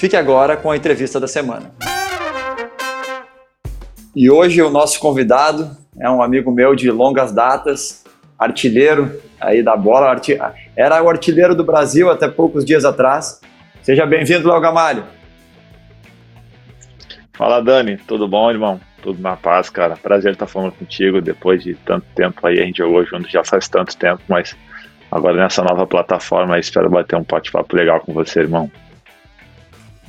Fique agora com a entrevista da semana. E hoje o nosso convidado é um amigo meu de longas datas, artilheiro aí da bola, era o artilheiro do Brasil até poucos dias atrás. Seja bem-vindo, Léo Gamalho. Fala, Dani. Tudo bom, irmão? Tudo na paz, cara. Prazer estar falando contigo depois de tanto tempo aí. A gente jogou junto já faz tanto tempo, mas agora nessa nova plataforma espero bater um bate-papo legal com você, irmão.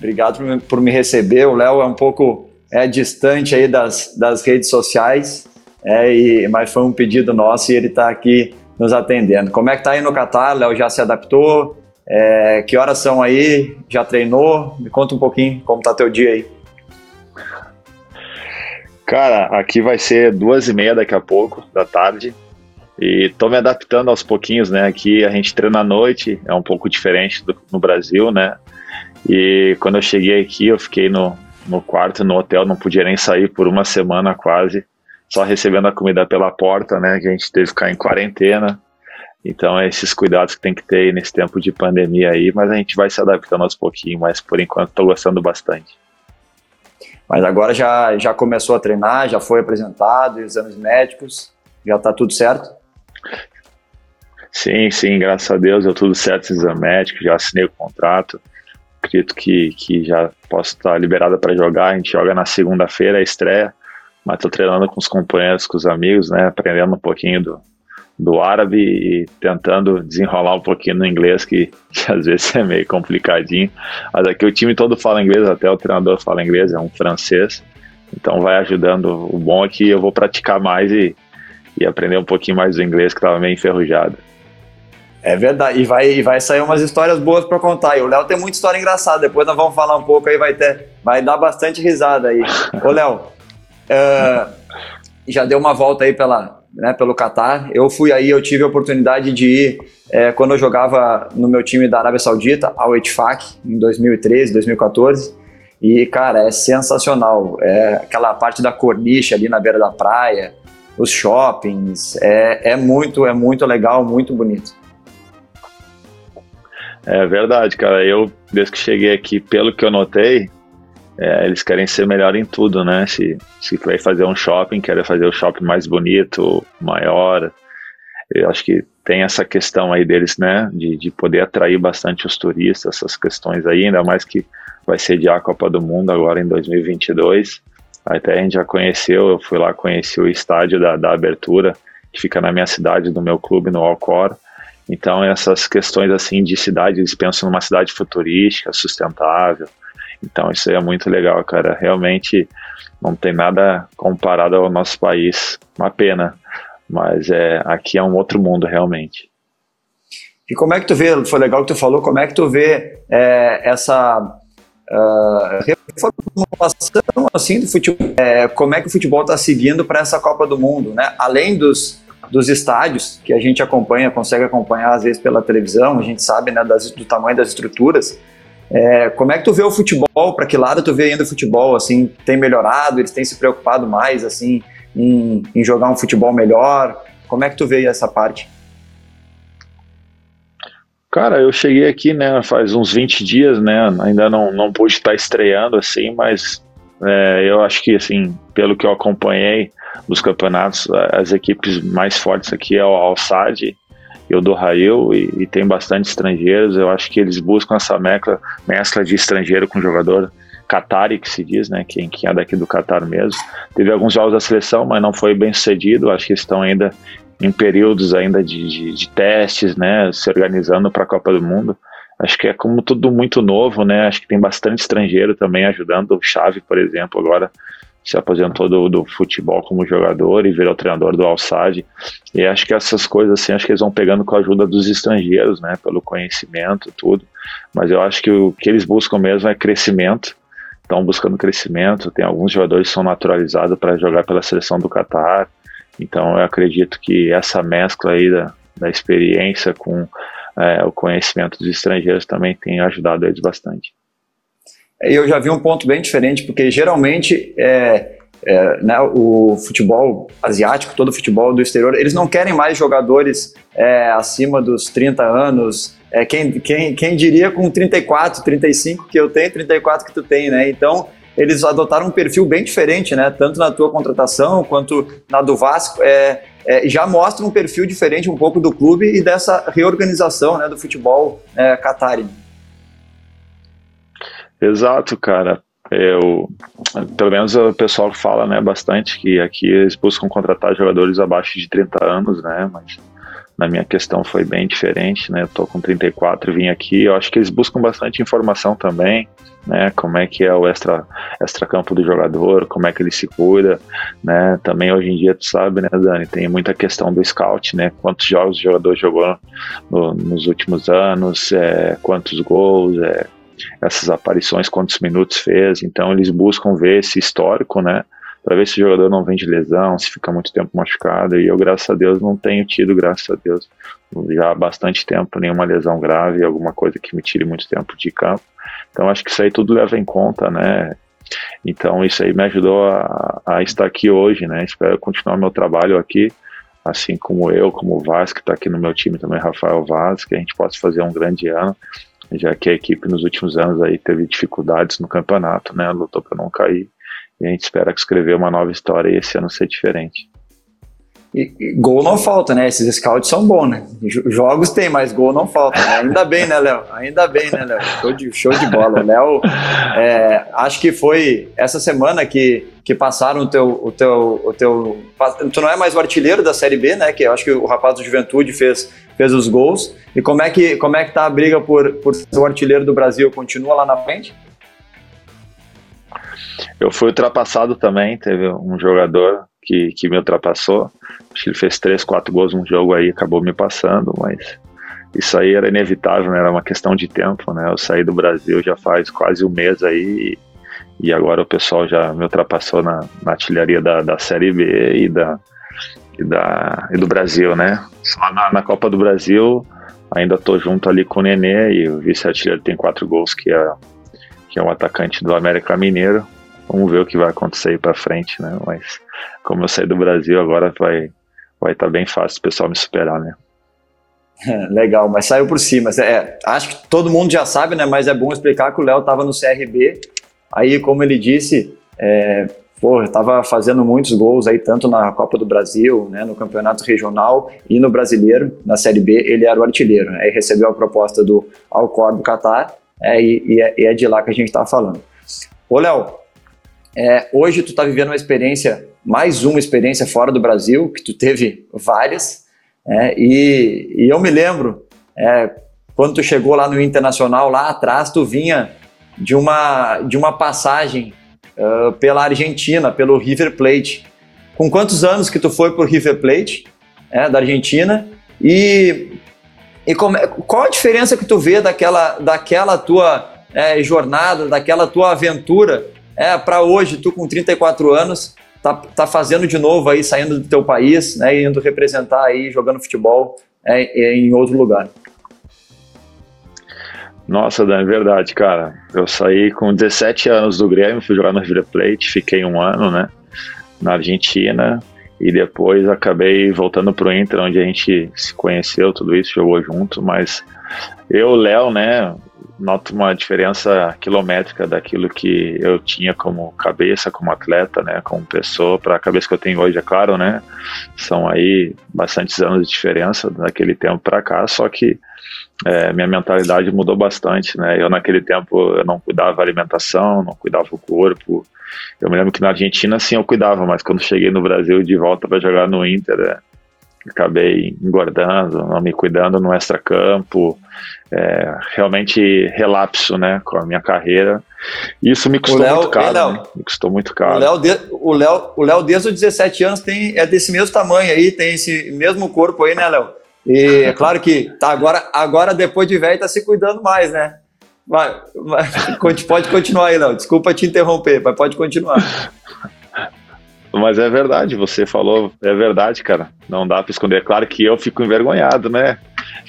Obrigado por, me receber. O Léo é um pouco é, distante aí das, das redes sociais, é, e, mas foi um pedido nosso e ele está aqui nos atendendo. Como é que tá aí no Catar? Léo já se adaptou? É, que horas são aí? Já treinou? Me conta um pouquinho como tá teu dia aí. Cara, aqui vai ser duas e meia daqui a pouco da tarde e tô me adaptando aos pouquinhos, né? Aqui a gente treina à noite, é um pouco diferente do, no Brasil, né? E quando eu cheguei aqui, eu fiquei no, no quarto, no hotel, não podia nem sair por uma semana quase, só recebendo a comida pela porta, né? Que a gente teve que ficar em quarentena. Então, é esses cuidados que tem que ter nesse tempo de pandemia aí, mas a gente vai se adaptando aos pouquinhos, mas por enquanto estou gostando bastante. Mas agora já, já começou a treinar, já foi apresentado, exames médicos, já está tudo certo? Sim, sim, graças a Deus deu tudo certo, exame médico, já assinei o contrato acredito que, que já posso estar liberada para jogar. A gente joga na segunda-feira, a estreia, mas estou treinando com os companheiros, com os amigos, né, aprendendo um pouquinho do, do árabe e tentando desenrolar um pouquinho no inglês, que, que, às vezes é meio complicadinho. Mas aqui o time todo fala inglês, até o treinador fala inglês, é um francês. Então vai ajudando. O bom é que eu vou praticar mais e, e aprender um pouquinho mais do inglês, que estava meio enferrujado. É verdade, e vai, vai sair umas histórias boas para contar. E o Léo tem muita história engraçada, depois nós vamos falar um pouco aí, vai, ter, vai dar bastante risada aí. Ô, Léo, uh, já deu uma volta aí pela, né, pelo Catar. Eu fui aí, eu tive a oportunidade de ir é, quando eu jogava no meu time da Arábia Saudita, ao Etfaq, em 2013, 2014. E, cara, é sensacional. É aquela parte da corniche ali na beira da praia, os shoppings, é, é muito, é muito legal, muito bonito. É verdade, cara. Eu, desde que cheguei aqui, pelo que eu notei, é, eles querem ser melhor em tudo, né? Se, se vai fazer um shopping, querem fazer o shopping mais bonito, maior. Eu acho que tem essa questão aí deles, né? De, de poder atrair bastante os turistas, essas questões aí, ainda mais que vai sediar a Copa do Mundo agora em 2022. Até a gente já conheceu, eu fui lá conheci o estádio da, da abertura, que fica na minha cidade, do meu clube, no Alcor. Então, essas questões assim de cidade, eles pensam numa cidade futurística, sustentável. Então, isso é muito legal, cara. Realmente não tem nada comparado ao nosso país. Uma pena, mas é aqui é um outro mundo realmente. E como é que tu vê, foi legal que tu falou, como é que tu vê é, essa uh, reformulação assim do futebol, é, como é que o futebol está seguindo para essa Copa do Mundo, né? Além dos dos estádios, que a gente acompanha, consegue acompanhar às vezes pela televisão, a gente sabe né, das, do tamanho das estruturas. É, como é que tu vê o futebol? Para que lado tu vê ainda o futebol? Assim, tem melhorado? Eles têm se preocupado mais assim em, em jogar um futebol melhor? Como é que tu vê essa parte? Cara, eu cheguei aqui, né, faz uns 20 dias, né, ainda não, não pude estar estreando, assim, mas é, eu acho que, assim, pelo que eu acompanhei, dos campeonatos, as equipes mais fortes aqui é o Al-Sad e o do Rail, e, e, tem bastante estrangeiros. Eu acho que eles buscam essa mescla, mescla de estrangeiro com jogador Qatari, que se diz, né? Quem, quem é daqui do Qatar mesmo. Teve alguns jogos da seleção, mas não foi bem sucedido. Acho que estão ainda em períodos ainda de, de, de testes, né? Se organizando para a Copa do Mundo. Acho que é como tudo muito novo, né? Acho que tem bastante estrangeiro também ajudando. O Chave, por exemplo, agora se aposentou do, do, futebol como jogador e virou treinador do Alçade. E acho que essas coisas assim, acho que eles vão pegando com a ajuda dos estrangeiros, né, pelo conhecimento, tudo. Mas eu acho que o que eles buscam mesmo é crescimento. estão buscando crescimento. Tem alguns jogadores que são naturalizados para jogar pela seleção do Catar. Então eu acredito que essa mescla aí da, da experiência com é, o conhecimento dos estrangeiros também tem ajudado eles bastante. Eu já vi um ponto bem diferente, porque geralmente é, é, né, o futebol asiático, todo o futebol do exterior, eles não querem mais jogadores é, acima dos 30 anos. É, quem, quem, quem diria com 34, 35 que eu tenho, 34 que tu tem, né? Então, eles adotaram um perfil bem diferente, né? Tanto na tua contratação quanto na do Vasco. É, é, já mostra um perfil diferente um pouco do clube e dessa reorganização né, do futebol é. Exato, cara. Eu, pelo menos o pessoal fala né, bastante que aqui eles buscam contratar jogadores abaixo de 30 anos, né? Mas na minha questão foi bem diferente, né? Eu tô com 34 e vim aqui. Eu acho que eles buscam bastante informação também, né? Como é que é o extra, extra campo do jogador, como é que ele se cuida, né? Também hoje em dia, tu sabe, né, Dani, tem muita questão do scout, né? Quantos jogos o jogador jogou no, nos últimos anos, é, quantos gols, é, essas aparições, quantos minutos fez. Então eles buscam ver esse histórico, né? Para ver se o jogador não vem de lesão, se fica muito tempo machucado. E eu, graças a Deus, não tenho tido, graças a Deus, já há bastante tempo nenhuma lesão grave, alguma coisa que me tire muito tempo de campo. Então acho que isso aí tudo leva em conta, né? Então isso aí me ajudou a, a estar aqui hoje, né? Espero continuar meu trabalho aqui, assim como eu, como o Vaz, que está aqui no meu time também, Rafael Vaz, que a gente possa fazer um grande ano já que a equipe nos últimos anos aí teve dificuldades no campeonato, né? Lutou para não cair. E a gente espera escrever uma nova história e esse ano ser diferente. E, e, gol não falta, né? Esses scouts são bons, né? Jogos tem, mas gol não falta. Né? Ainda bem, né, Léo? Ainda bem, né, Léo? Show de, show de bola. Léo, é, acho que foi essa semana que, que passaram o teu, o, teu, o teu. Tu não é mais o artilheiro da Série B, né? Que eu acho que o rapaz do Juventude fez, fez os gols. E como é que, como é que tá a briga por, por ser o artilheiro do Brasil? Continua lá na frente? Eu fui ultrapassado também. Teve um jogador que, que me ultrapassou. Acho que ele fez três, quatro gols num jogo aí, acabou me passando, mas isso aí era inevitável, né? Era uma questão de tempo, né? Eu saí do Brasil já faz quase um mês aí e, e agora o pessoal já me ultrapassou na, na artilharia da, da Série B e, da, e, da, e do Brasil, né? Só na, na Copa do Brasil ainda tô junto ali com o Nenê e o vice-artilheiro tem quatro gols, que é, que é um atacante do América Mineiro. Vamos ver o que vai acontecer aí para frente, né? Mas como eu saí do Brasil, agora vai vai estar tá bem fácil o pessoal me superar, né? Legal, mas saiu por cima. É, acho que todo mundo já sabe, né? Mas é bom explicar que o Léo estava no CRB. Aí, como ele disse, é, pô, estava fazendo muitos gols aí, tanto na Copa do Brasil, né, no Campeonato Regional e no Brasileiro, na Série B, ele era o artilheiro. Aí né, recebeu a proposta do Alcor do Qatar, é, e, e, é, e, é, de lá que a gente está falando. Ô, Léo, é, hoje tu está vivendo uma experiência mais uma experiência fora do Brasil, que tu teve várias, é, e, e, eu me lembro, é, quando tu chegou lá no Internacional, lá atrás, tu vinha de uma, de uma passagem uh, pela Argentina, pelo River Plate. Com quantos anos que tu foi pro River Plate, é, da Argentina, e, e como, é, qual a diferença que tu vê daquela, daquela tua é, jornada, daquela tua aventura é, para hoje, tu com 34 anos, tá, tá fazendo de novo aí, saindo do teu país, né, indo representar aí, jogando futebol é, é, em outro lugar. Nossa, Dan, é verdade, cara. Eu saí com 17 anos do Grêmio, fui jogar no River Plate, fiquei um ano, né, na Argentina, e depois acabei voltando pro Inter, onde a gente se conheceu, tudo isso, jogou junto, mas eu, Léo, né, noto uma diferença quilométrica daquilo que eu tinha como cabeça, como atleta, né, como pessoa, para a cabeça que eu tenho hoje, é claro, né, são aí bastantes anos de diferença daquele tempo para cá, só que é, minha mentalidade mudou bastante, né, eu naquele tempo eu não cuidava da alimentação, não cuidava do corpo, eu me lembro que na Argentina sim eu cuidava, mas quando cheguei no Brasil de volta para jogar no Inter, é, acabei engordando, não me cuidando no extra-campo, é, realmente relapso, né, com a minha carreira. Isso me custou Léo, muito caro, Léo, né? me custou muito caro. O Léo, de, o Léo, o Léo desde os 17 anos tem, é desse mesmo tamanho aí, tem esse mesmo corpo aí, né, Léo? E é claro que tá agora, agora depois de velho tá se cuidando mais, né? Vai, vai, pode continuar aí, não. Desculpa te interromper, mas pode continuar. Mas é verdade, você falou, é verdade, cara. Não dá para esconder. É claro que eu fico envergonhado, né?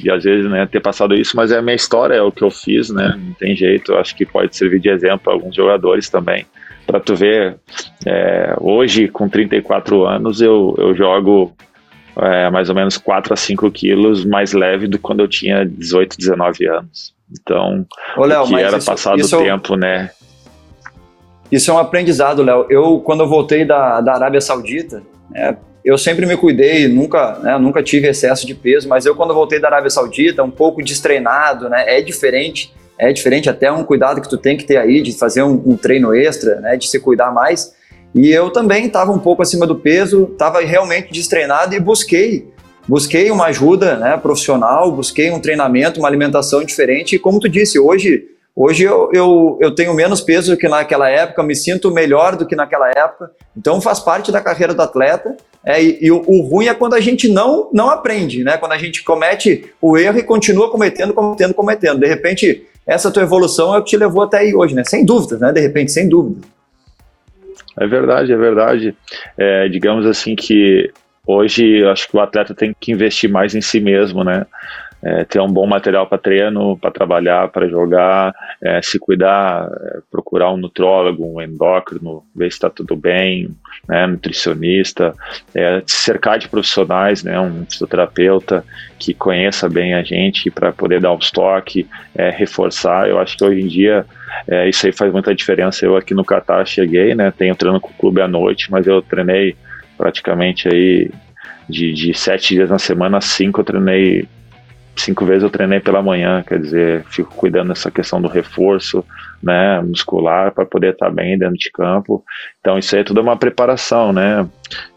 E às vezes, né, ter passado isso, mas é a minha história, é o que eu fiz, né? Não tem jeito. Acho que pode servir de exemplo para alguns jogadores também. Para tu ver, é, hoje, com 34 anos, eu, eu jogo é, mais ou menos 4 a 5 quilos mais leve do que quando eu tinha 18, 19 anos. Então, Ô, Léo, o que era isso, passado o tempo, né? Isso é um aprendizado, Léo. Eu, quando eu voltei da, da Arábia Saudita, é, eu sempre me cuidei, nunca, né, nunca tive excesso de peso, mas eu, quando voltei da Arábia Saudita, um pouco destreinado, né? É diferente, é diferente, até um cuidado que tu tem que ter aí de fazer um, um treino extra, né? De se cuidar mais. E eu também estava um pouco acima do peso, estava realmente destreinado e busquei busquei uma ajuda né, profissional, busquei um treinamento, uma alimentação diferente. E como tu disse, hoje Hoje eu, eu, eu tenho menos peso que naquela época, me sinto melhor do que naquela época, então faz parte da carreira do atleta. É, e, e o, o, ruim é quando a gente não, não aprende, né? quando a gente comete o erro e continua cometendo, cometendo, cometendo. De repente, essa tua evolução é o que te levou até aí hoje, né? sem dúvidas, né? de repente, sem dúvida. É verdade, é verdade. É, digamos assim que hoje acho que o atleta tem que investir mais em si mesmo, né? É, ter um bom material para treino, para trabalhar, para jogar, é, se cuidar, é, procurar um nutrólogo, um endócrino, ver se está tudo bem, né, nutricionista, é, se cercar de profissionais, né, um fisioterapeuta que conheça bem a gente para poder dar um estoque, é, reforçar. Eu acho que hoje em dia é, isso aí faz muita diferença. Eu aqui no Catar cheguei, né, tenho treino com o clube à noite, mas eu treinei praticamente aí de, de sete dias na semana, cinco eu treinei cinco vezes eu treinei pela manhã, quer dizer, fico cuidando dessa questão do reforço, né, muscular para poder estar bem dentro de campo. Então isso aí é tudo uma preparação, né?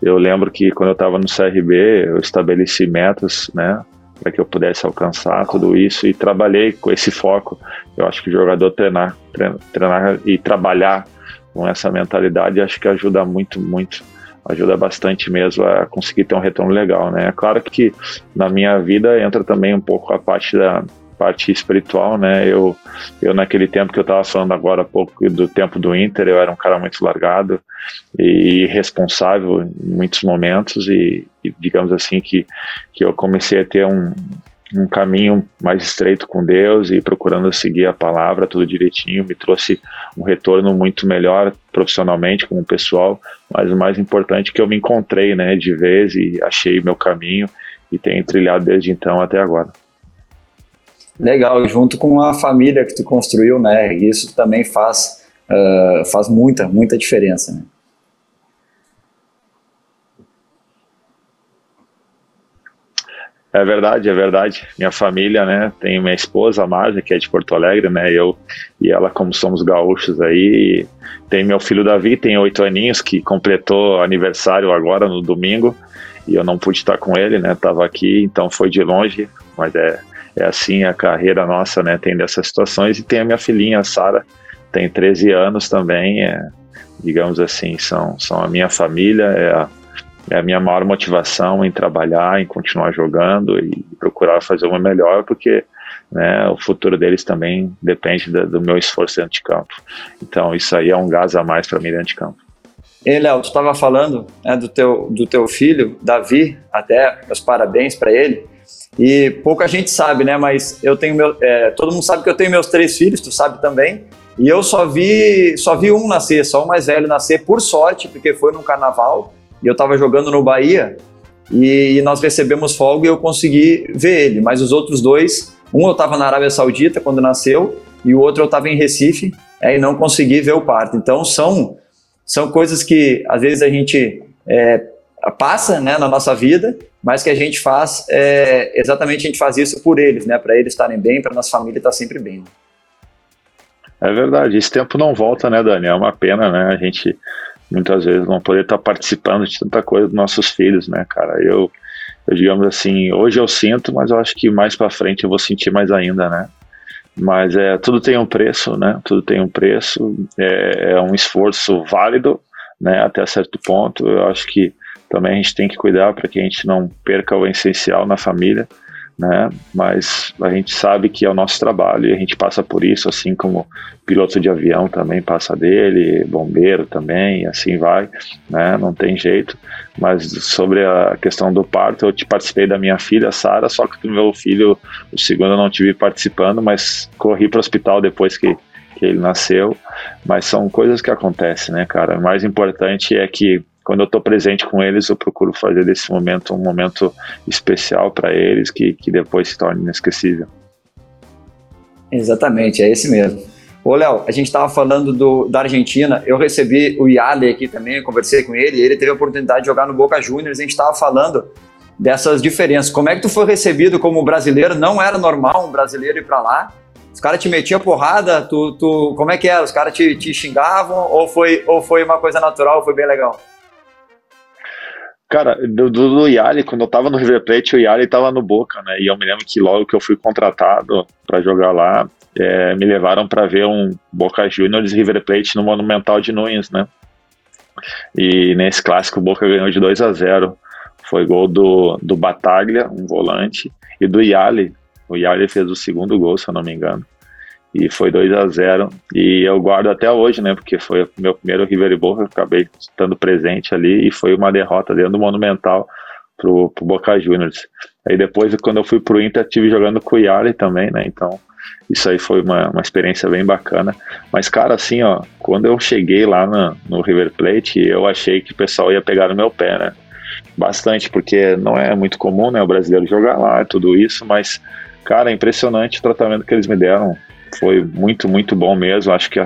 Eu lembro que quando eu estava no CRB, eu estabeleci metas, né, para que eu pudesse alcançar tudo isso e trabalhei com esse foco. Eu acho que o jogador treinar, treinar, treinar e trabalhar com essa mentalidade acho que ajuda muito, muito ajuda bastante mesmo a conseguir ter um retorno legal, né? É claro que na minha vida entra também um pouco a parte da parte espiritual, né? Eu, eu naquele tempo que eu estava falando agora há pouco do tempo do Inter, eu era um cara muito largado e responsável em muitos momentos e, e digamos assim que que eu comecei a ter um um caminho mais estreito com Deus e procurando seguir a palavra tudo direitinho, me trouxe um retorno muito melhor profissionalmente como pessoal, mas o mais importante é que eu me encontrei, né, de vez e achei meu caminho e tenho trilhado desde então até agora. Legal, junto com a família que tu construiu, né, isso também faz, uh, faz muita, muita diferença, né? É verdade, é verdade. Minha família, né? Tem minha esposa, a Marja, que é de Porto Alegre, né? Eu e ela, como somos gaúchos aí. Tem meu filho Davi, tem oito aninhos, que completou aniversário agora no domingo. E eu não pude estar com ele, né? Tava aqui, então foi de longe. Mas é, é assim a carreira nossa, né? Tem dessas situações. E tem a minha filhinha, a Sara, tem 13 anos também. É, digamos assim, são, são a minha família, é a é a minha maior motivação em trabalhar, em continuar jogando e procurar fazer uma melhor, porque né, o futuro deles também depende do, do meu esforço dentro de campo. Então isso aí é um gás a mais para mim dentro de campo. E Léo, tu estava falando né, do, teu, do teu filho, Davi, até meus parabéns para ele. E pouca gente sabe, né? Mas eu tenho meu, é, todo mundo sabe que eu tenho meus três filhos, tu sabe também. E eu só vi, só vi um nascer, só o mais velho nascer, por sorte, porque foi num carnaval eu estava jogando no Bahia e, nós recebemos folga e eu consegui ver ele. Mas os outros dois, um eu estava na Arábia Saudita quando nasceu e o outro eu estava em Recife é, e não consegui ver o parto. Então são, são coisas que às vezes a gente é, passa né, na nossa vida, mas que a gente faz, é, exatamente a gente faz isso por eles, né, para eles estarem bem, para nossa família estar sempre bem. É verdade, esse tempo não volta, né, Dani? É uma pena, né? A gente muitas vezes não poder estar participando de tanta coisa dos nossos filhos, né, cara? Eu, eu digamos assim, hoje eu sinto, mas eu acho que mais para frente eu vou sentir mais ainda, né? Mas é tudo tem um preço, né? Tudo tem um preço, é, é um esforço válido, né? Até certo ponto, eu acho que também a gente tem que cuidar para que a gente não perca o essencial na família, né? Mas a gente sabe que é o nosso trabalho e a gente passa por isso, assim como piloto de avião também passa dele, bombeiro também, e assim vai, né? Não tem jeito. Mas sobre a questão do parto, eu te participei da minha filha, Sara, só que do meu filho, o segundo eu não tive participando, mas corri para o hospital depois que que ele nasceu, mas são coisas que acontecem, né, cara? O mais importante é que quando eu estou presente com eles, eu procuro fazer desse momento um momento especial para eles que, que depois se torne inesquecível. Exatamente, é esse mesmo. Ô, Léo, a gente estava falando do, da Argentina, eu recebi o Yale aqui também, conversei com ele, ele teve a oportunidade de jogar no Boca Juniors, a gente estava falando dessas diferenças. Como é que tu foi recebido como brasileiro? Não era normal um brasileiro ir para lá? Os caras te metiam porrada, tu, tu, como é que era? Os caras te, te xingavam ou foi, ou foi uma coisa natural, foi bem legal? Cara, do, do, Yali, quando eu tava no River Plate, o Yali tava no Boca, né? E eu me lembro que logo que eu fui contratado para jogar lá, é, me levaram para ver um Boca Juniors River Plate no Monumental de Nunes, né? E nesse clássico o Boca ganhou de 2 a 0 Foi gol do, do Bataglia, um volante, e do Yali. O Yali fez o segundo gol, se eu não me engano e foi 2 a 0 e eu guardo até hoje, né, porque foi o meu primeiro River Boca, eu acabei estando presente ali e foi uma derrota dentro do Monumental pro, pro Boca Juniors. Aí depois, quando eu fui pro Inter, tive jogando com o Yali também, né, então isso aí foi uma, uma experiência bem bacana. Mas, cara, assim, ó, quando eu cheguei lá no, no River Plate, eu achei que o pessoal ia pegar no meu pé, né, bastante, porque não é muito comum, né, o brasileiro jogar lá, tudo isso, mas, cara, é impressionante o tratamento que eles me deram foi muito, muito bom mesmo. Acho que,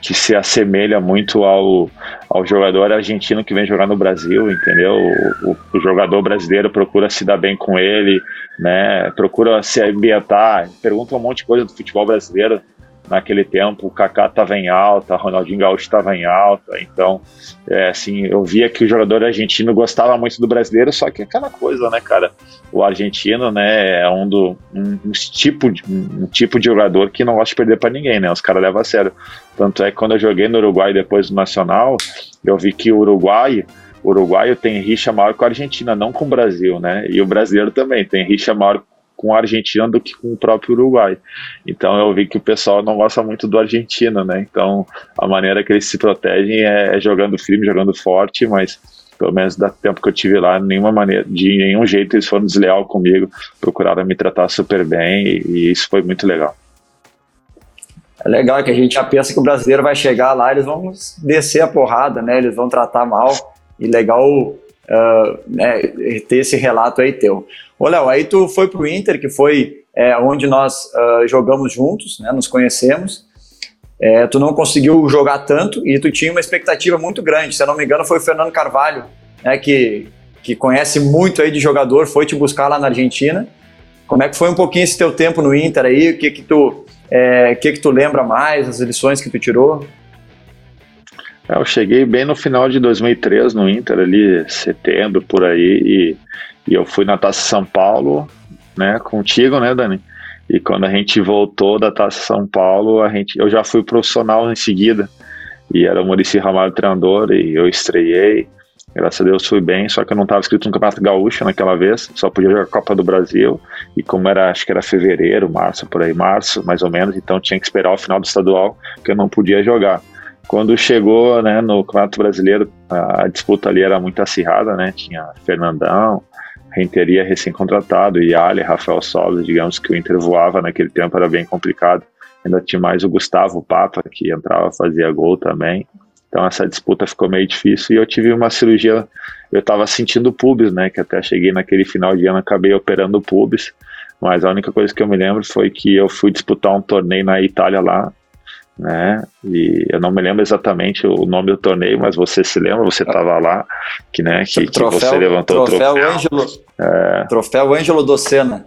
que se assemelha muito ao, ao jogador argentino que vem jogar no Brasil, entendeu? O, o, o jogador brasileiro procura se dar bem com ele, né? Procura se ambientar, pergunta um monte de coisa do futebol brasileiro naquele tempo o Kaká estava em alta, Ronaldinho Gaúcho estava em alta, então é, assim eu via que o jogador argentino gostava muito do brasileiro, só que aquela coisa, né, cara, o argentino, né, é um do um, um tipo de, um tipo de jogador que não gosta de perder para ninguém, né, os caras levam a sério. Tanto é que quando eu joguei no Uruguai depois do Nacional, eu vi que o Uruguai o uruguaio tem rixa maior com a Argentina, não com o Brasil, né? E o brasileiro também tem rixa maior com a Argentina do que com o próprio Uruguai. Então eu vi que o pessoal não gosta muito do argentino, né? Então a maneira que eles se protegem é, é jogando firme, jogando forte, mas pelo menos da tempo que eu tive lá, nenhuma maneira, de nenhum jeito eles foram desleal comigo, procuraram me tratar super bem e, e isso foi muito legal. É legal que a gente já pensa que o brasileiro vai chegar lá, eles vão descer a porrada, né? Eles vão tratar mal. E legal uh, né, ter esse relato aí teu. Ô, Léo, aí tu foi pro Inter, que foi é, onde nós uh, jogamos juntos, né, nos conhecemos. É, tu não conseguiu jogar tanto e tu tinha uma expectativa muito grande. Se eu não me engano, foi o Fernando Carvalho, né, que, que conhece muito aí de jogador, foi te buscar lá na Argentina. Como é que foi um pouquinho esse teu tempo no Inter aí? O que que tu, é, que que tu lembra mais, as lições que tu tirou? É, eu cheguei bem no final de 2003 no Inter, ali setembro por aí, e, e eu fui na Taça São Paulo, né, contigo, né, Dani? E quando a gente voltou da Taça São Paulo, a gente, eu já fui profissional em seguida, e era o Maurício Ramalho treinador, e eu estreiei, graças a Deus fui bem, só que eu não estava inscrito no Campeonato Gaúcho naquela vez, só podia jogar a Copa do Brasil, e como era, acho que era fevereiro, março, por aí, março, mais ou menos, então tinha que esperar o final do estadual, que eu não podia jogar. Quando chegou né, no Campeonato Brasileiro, a, disputa ali era muito acirrada, né? Tinha Fernandão, Renteria recém-contratado, e Ali, Rafael Solis, digamos que o Inter voava naquele tempo, era bem complicado. Ainda tinha mais o Gustavo Papa, que entrava, fazia gol também. Então essa disputa ficou meio difícil e eu tive uma cirurgia, eu estava sentindo pubis, né, que até cheguei naquele final de ano, acabei operando pubis, mas a única coisa que eu me lembro foi que eu fui disputar um torneio na Itália lá, né? E eu não me lembro exatamente o nome do torneio, mas você se lembra, você estava lá, que, né, que, troféu, que você levantou troféu o troféu. Angelo, é... Troféu Ângelo Docena.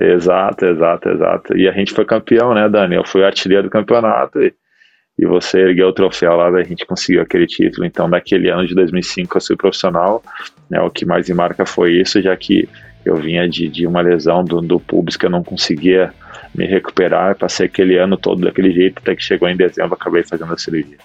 Exato, exato, exato. E a gente foi campeão, né, Dani? Eu fui artilheiro do campeonato e, e você ergueu o troféu lá, a gente conseguiu aquele título. Então, daquele ano de 2005 eu fui profissional, né, o que mais me marca foi isso, já que eu vinha de, de uma lesão do, do pubis que eu não conseguia me recuperar, passei aquele ano todo daquele jeito, até que chegou em dezembro, acabei fazendo a cirurgia.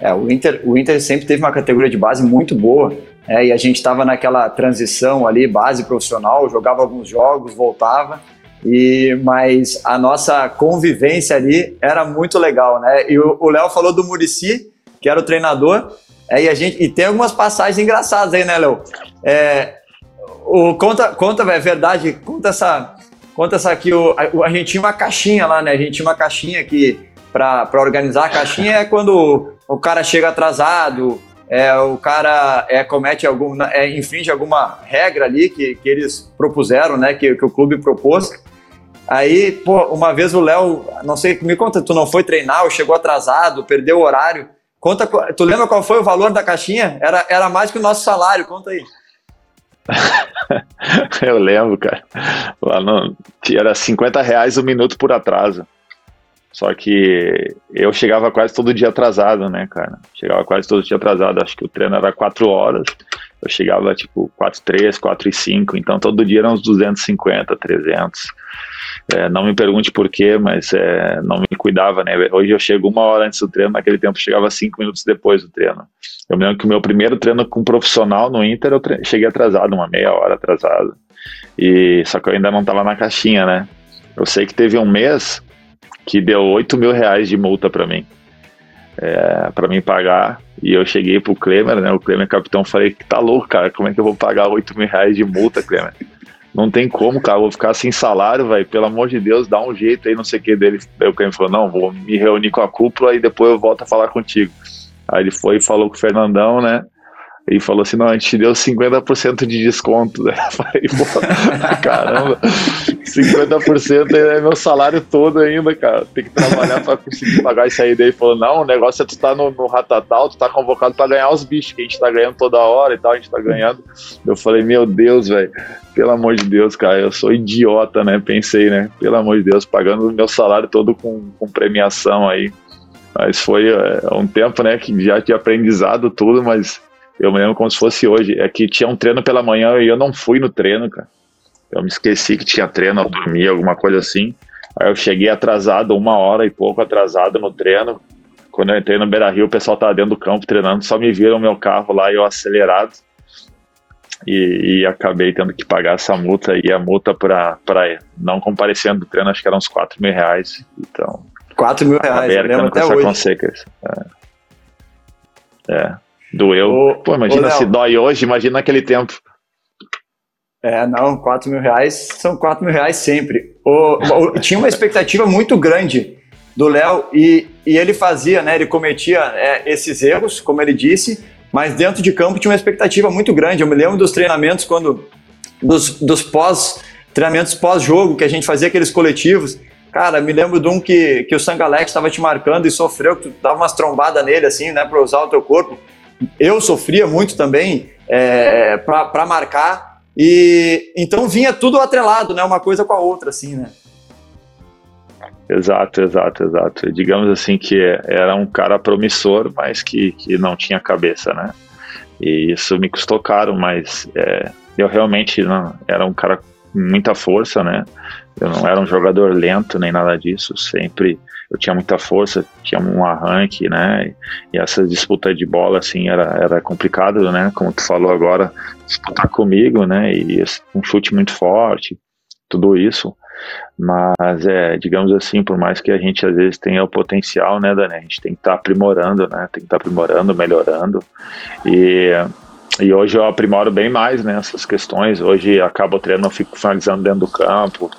É, o Inter, o Inter sempre teve uma categoria de base muito boa, é, e a gente estava naquela transição ali, base profissional, jogava alguns jogos, voltava, e mas a nossa convivência ali era muito legal, né? E o Léo falou do Murici, que era o treinador, é, e a gente e tem algumas passagens engraçadas aí, né, Léo? É, o conta, conta, é verdade, conta essa, conta essa aqui, o, a, a gente tinha uma caixinha lá, né? A gente tinha uma caixinha que para organizar a caixinha é quando o cara chega atrasado, é, o cara é, comete algum, é, infringe alguma regra ali que, que eles propuseram, né, que, que o clube propôs. Aí, pô, uma vez o Léo, não sei, me conta, tu não foi treinar, ou chegou atrasado, perdeu o horário. Conta, tu lembra qual foi o valor da caixinha? Era, era mais que o nosso salário, conta aí. Eu lembro, cara. Lá no, era 50 reais o um minuto por atraso. Só que eu chegava quase todo dia atrasado, né, cara? Chegava quase todo dia atrasado. Acho que o treino era 4 horas. Eu chegava tipo 4 3, 4 e 5. Então todo dia eram uns 250, 300. É, não me pergunte por quê, mas é, não me cuidava, né? Hoje eu chego uma hora antes do treino, naquele tempo eu chegava cinco minutos depois do treino. Eu me lembro que o meu primeiro treino com um profissional no Inter, eu cheguei atrasado, uma meia hora atrasado. E, só que eu ainda não estava na caixinha, né? Eu sei que teve um mês que deu 8 mil reais de multa para mim. É, para mim pagar. E eu cheguei pro Klemer, né? O Klemer capitão, falei que tá louco, cara. Como é que eu vou pagar 8 mil reais de multa, Klemer? Não tem como, cara. Eu vou ficar sem salário, velho. Pelo amor de Deus, dá um jeito aí, não sei o que dele. Aí o Klemer falou: não, vou me reunir com a cúpula e depois eu volto a falar contigo. Aí ele foi e falou com o Fernandão, né? E falou assim: não, a gente deu 50% de desconto. Né? Eu falei, pô, caramba, 50% é meu salário todo ainda, cara. Tem que trabalhar pra conseguir pagar isso aí. Daí falou: não, o negócio é tu tá no, no Ratatal, tu tá convocado pra ganhar os bichos, que a gente tá ganhando toda hora e tal, a gente tá ganhando. Eu falei: meu Deus, velho, pelo amor de Deus, cara, eu sou idiota, né? Pensei, né? Pelo amor de Deus, pagando o meu salário todo com, com premiação aí. Mas foi é, um tempo, né, que já tinha aprendizado tudo, mas eu me lembro como se fosse hoje. É que tinha um treino pela manhã e eu não fui no treino, cara. Eu me esqueci que tinha treino, eu dormi, alguma coisa assim. Aí eu cheguei atrasado, uma hora e pouco atrasado no treino. Quando eu entrei no Beira Rio, o pessoal tava dentro do campo treinando, só me viram meu carro lá e eu acelerado. E, e, acabei tendo que pagar essa multa e a multa para não comparecendo do treino, acho que eram uns 4 mil reais. Então. 4 mil reais, eu lembro até hoje. É. é. Doeu. O, Pô, imagina se dói hoje, imagina naquele tempo. É, não, 4 mil reais são 4 mil reais sempre. O, o, tinha uma expectativa muito grande do Léo e, e ele fazia, né? Ele cometia é, esses erros, como ele disse, mas dentro de campo tinha uma expectativa muito grande. Eu me lembro dos treinamentos quando dos, dos pós treinamentos pós-jogo que a gente fazia aqueles coletivos. Cara, me lembro de um que, que o Sangalex estava te marcando e sofreu, que tu dava umas trombadas nele, assim, né, para usar o teu corpo eu sofria muito também é, para marcar. E então vinha tudo atrelado, né? Uma coisa com a outra, assim, né? Exato, exato, exato. Digamos assim que era um cara promissor, mas que, que não tinha cabeça, né? E isso me custou caro, mas é, eu realmente não, era um cara com muita força, né? Eu não era um jogador lento nem nada disso, sempre eu tinha muita força, tinha um arranque, né? E essa disputa de bola, assim, era, era complicado, né? Como tu falou agora, disputar comigo, né? E um chute muito forte, tudo isso. Mas, é, digamos assim, por mais que a gente às vezes tenha o potencial, né, Dani? A gente tem que estar tá aprimorando, né? Tem que estar tá aprimorando, melhorando. E e hoje eu aprimoro bem mais nessas né, questões. Hoje acabo o treino, eu fico finalizando dentro do campo,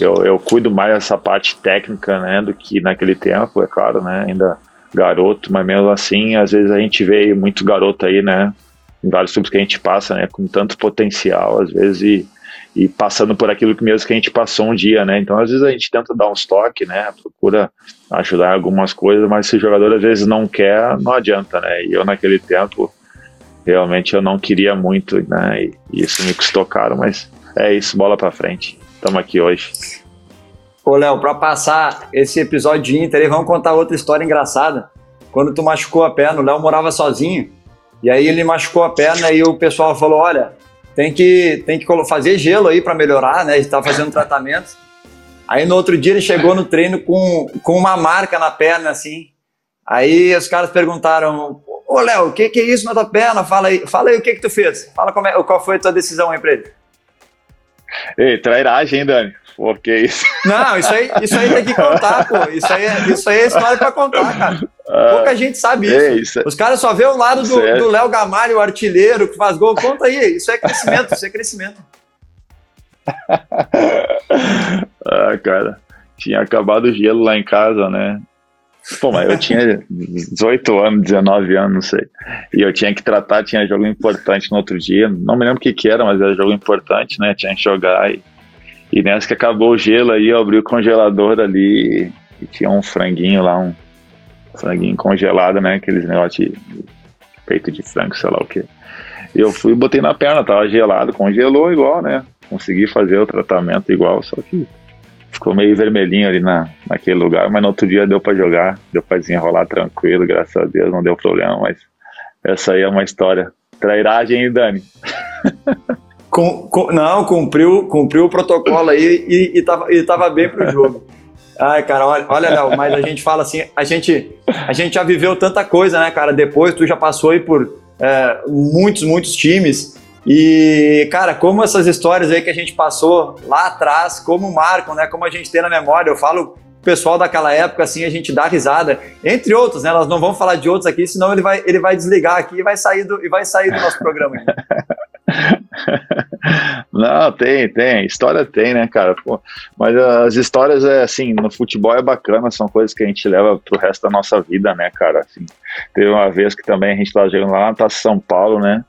eu, eu cuido mais dessa parte técnica, né, do que naquele tempo, é claro, né, ainda garoto, mas mesmo assim, às vezes a gente vê muito garoto aí, né, em vários clubes que a gente passa, né, com tanto potencial, às vezes, e, e passando por aquilo que mesmo que a gente passou um dia, né, então às vezes a gente tenta dar uns toques, né, procura ajudar em algumas coisas, mas se o jogador às vezes não quer, não adianta, né, e eu naquele tempo, realmente eu não queria muito, né, e, e isso me custou caro, mas é isso, bola para frente estamos aqui hoje. Ô, Léo, para passar esse episódio de Inter, vamos contar outra história engraçada. Quando tu machucou a perna, o Léo morava sozinho, e aí ele machucou a perna e o pessoal falou: olha, tem que, tem que fazer gelo aí para melhorar, né? Ele estava fazendo tratamento. Aí no outro dia ele chegou no treino com, com uma marca na perna, assim. Aí os caras perguntaram, ô Léo, o que, que é isso na tua perna? Fala aí, fala aí o que que tu fez. Fala como é, qual foi a tua decisão aí pra ele. Ei, trairagem, hein, Dani? Pô, que isso? Não, isso aí, isso aí tem que contar, pô. Isso aí, é, isso aí é história pra contar, cara. Ah, Pouca gente sabe isso. Isso é, Os caras só vê o lado do, é... do Léo Gamalho, o artilheiro, que faz gol. Conta aí, isso é crescimento, isso é crescimento. ah, cara, tinha acabado o gelo lá em casa, né? Pô, mas eu tinha 18 anos, 19 anos, não sei. E eu tinha que tratar, tinha jogo importante no outro dia. Não me lembro o que, que era, mas era jogo importante, né? Tinha que jogar. E, e nessa que acabou o gelo aí, eu abri o congelador ali e tinha um franguinho lá, um franguinho congelado, né? Aqueles negócios de peito de frango, sei lá o que. Eu fui e botei na perna, tava gelado, congelou igual, né? Consegui fazer o tratamento igual, só que ficou meio vermelhinho ali na, naquele lugar, mas no outro dia deu para jogar, deu para desenrolar tranquilo, graças a Deus, não deu problema, mas essa aí é uma história. Trairagem, hein, Dani? Com, com, não, cumpriu, cumpriu o protocolo aí e, e, tava, e tava bem pro jogo. Ai, cara, olha, olha, Léo, mas a gente fala assim, a gente, a gente já viveu tanta coisa, né, cara? Depois tu já passou aí por é, muitos, muitos times. E, cara, como essas histórias aí que a gente passou lá atrás, como marcam, né? Como a gente tem na memória. Eu falo pessoal daquela época, assim, a gente dá risada, entre outros, né? Elas não vão falar de outros aqui, senão ele vai, ele vai desligar aqui e vai sair do, e vai sair do nosso programa. Não, tem, tem. História tem, né, cara? Pô, mas as histórias, é assim, no futebol é bacana, são coisas que a gente leva pro resto da nossa vida, né, cara? Assim, teve uma vez que também a gente tava jogando lá na São Paulo, né?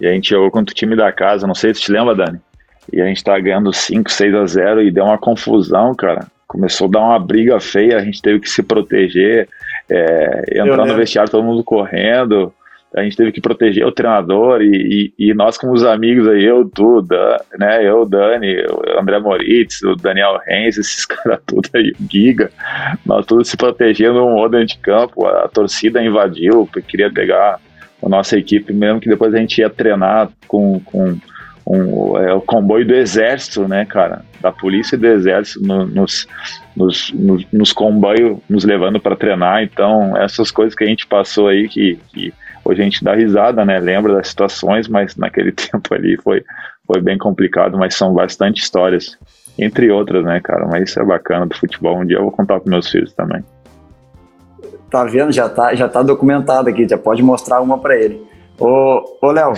E a gente jogou contra o time da casa, não sei se te lembra, Dani. E a gente tá ganhando 5, 6 a 0 e deu uma confusão, cara. Começou a dar uma briga feia, a gente teve que se proteger, é, entrar no vestiário, todo mundo correndo. A gente teve que proteger o treinador e, e, e nós, como os amigos aí, eu, tu, Dan, né, eu, Dani, o André Moritz, o Daniel Renz, esses caras tudo aí, o Giga, nós todos se protegendo um outro dentro de campo. A torcida invadiu, queria pegar a nossa equipe, mesmo que depois a gente ia treinar com, com um, é, o comboio do exército, né, cara, da polícia e do exército no, nos, nos, nos, nos comboios nos levando para treinar. Então, essas coisas que a gente passou aí que, que hoje a gente dá risada, né, lembra das situações, mas naquele tempo ali foi, foi bem complicado, mas são bastante histórias, entre outras, né, cara, mas isso é bacana do futebol. Um dia eu vou contar para meus filhos também. Tá vendo? Já tá, já tá documentado aqui, já pode mostrar uma para ele. Ô, ô Léo,